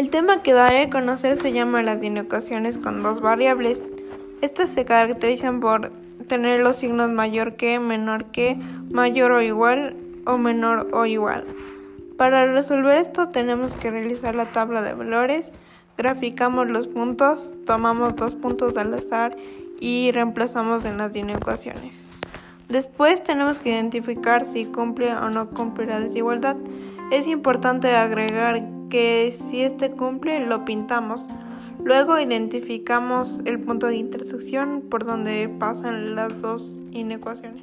El tema que daré a conocer se llama las inecuaciones con dos variables. Estas se caracterizan por tener los signos mayor que, menor que, mayor o igual o menor o igual. Para resolver esto tenemos que realizar la tabla de valores, graficamos los puntos, tomamos dos puntos al azar y reemplazamos en las inecuaciones. Después tenemos que identificar si cumple o no cumple la desigualdad. Es importante agregar que si este cumple lo pintamos. Luego identificamos el punto de intersección por donde pasan las dos inecuaciones.